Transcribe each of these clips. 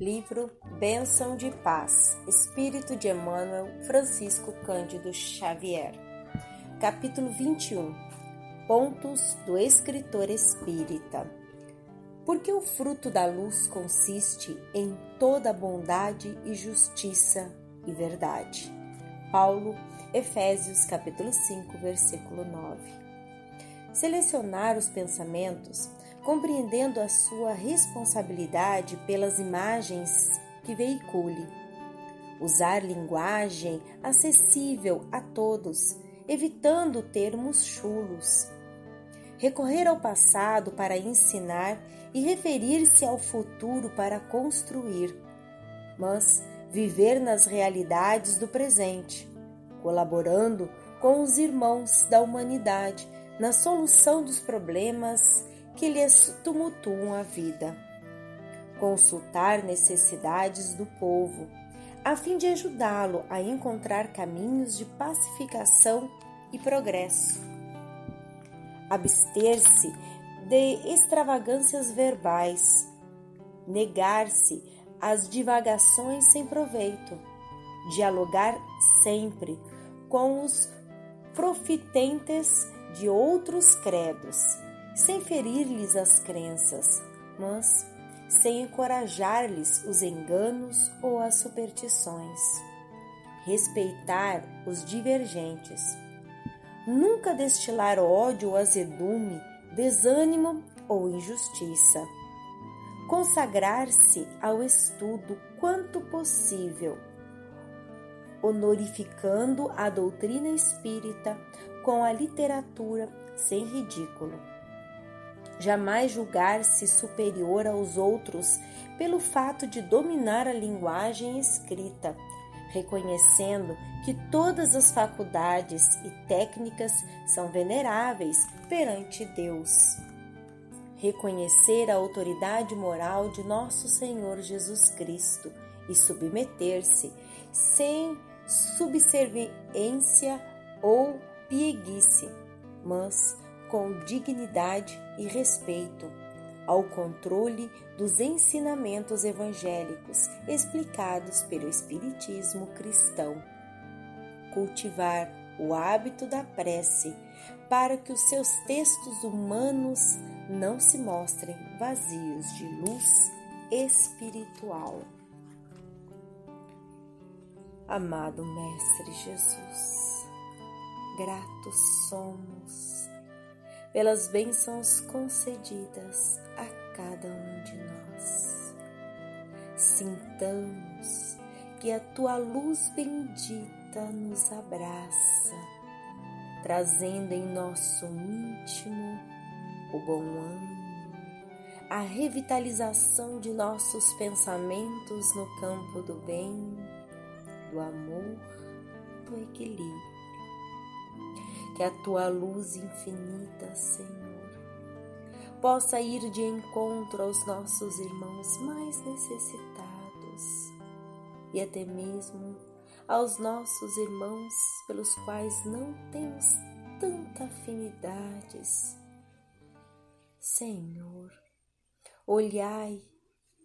Livro Bênção de Paz, Espírito de Emmanuel, Francisco Cândido Xavier. Capítulo 21 Pontos do Escritor Espírita. Porque o fruto da luz consiste em toda bondade e justiça e verdade. Paulo, Efésios capítulo 5, versículo 9. Selecionar os pensamentos compreendendo a sua responsabilidade pelas imagens que veicule. Usar linguagem acessível a todos, evitando termos chulos. Recorrer ao passado para ensinar e referir-se ao futuro para construir, mas viver nas realidades do presente, colaborando com os irmãos da humanidade na solução dos problemas que lhes tumultuam a vida. Consultar necessidades do povo, a fim de ajudá-lo a encontrar caminhos de pacificação e progresso. Abster-se de extravagâncias verbais, negar-se às divagações sem proveito, dialogar sempre com os profitentes de outros credos sem ferir-lhes as crenças, mas sem encorajar-lhes os enganos ou as superstições. Respeitar os divergentes. Nunca destilar ódio azedume, desânimo ou injustiça. Consagrar-se ao estudo quanto possível, honorificando a doutrina espírita com a literatura sem ridículo jamais julgar-se superior aos outros pelo fato de dominar a linguagem escrita, reconhecendo que todas as faculdades e técnicas são veneráveis perante Deus. Reconhecer a autoridade moral de nosso Senhor Jesus Cristo e submeter-se sem subserviência ou pieguice, mas com dignidade e respeito ao controle dos ensinamentos evangélicos explicados pelo Espiritismo cristão. Cultivar o hábito da prece para que os seus textos humanos não se mostrem vazios de luz espiritual. Amado Mestre Jesus, gratos somos pelas bênçãos concedidas a cada um de nós. Sintamos que a tua luz bendita nos abraça, trazendo em nosso íntimo o bom ânimo, a revitalização de nossos pensamentos no campo do bem, do amor, do equilíbrio que a tua luz infinita, Senhor, possa ir de encontro aos nossos irmãos mais necessitados e até mesmo aos nossos irmãos pelos quais não temos tanta afinidades. Senhor, olhai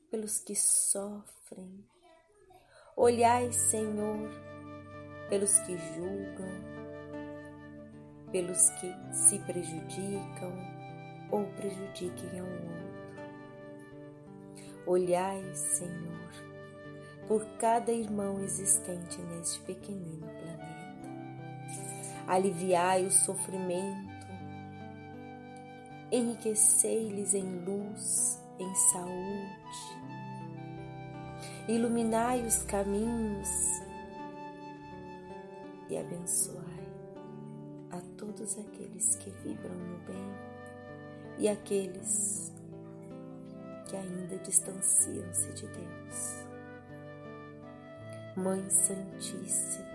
pelos que sofrem, olhai, Senhor, pelos que julgam, pelos que se prejudicam ou prejudiquem ao outro. Olhai, Senhor, por cada irmão existente neste pequenino planeta. Aliviai o sofrimento, enriquecei-lhes em luz, em saúde, iluminai os caminhos e abençoai a todos aqueles que vibram no bem e aqueles que ainda distanciam-se de Deus. Mãe Santíssima,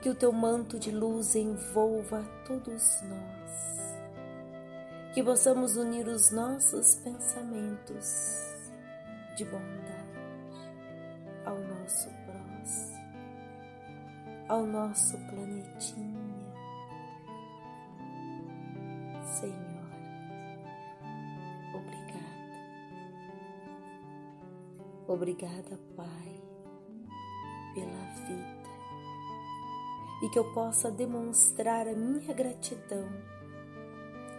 que o teu manto de luz envolva a todos nós, que possamos unir os nossos pensamentos de bondade nosso próximo, ao nosso planetinha Senhor, obrigada. Obrigada, Pai, pela vida e que eu possa demonstrar a minha gratidão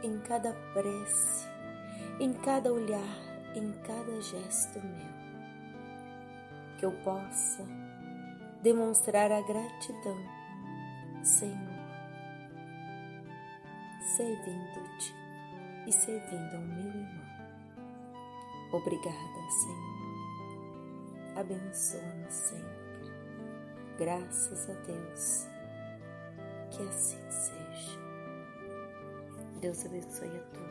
em cada prece, em cada olhar, em cada gesto meu. Que eu possa demonstrar a gratidão, Senhor, servindo-te e servindo ao meu irmão. Obrigada, Senhor. Abençoa-nos sempre. Graças a Deus. Que assim seja. Deus abençoe a todos.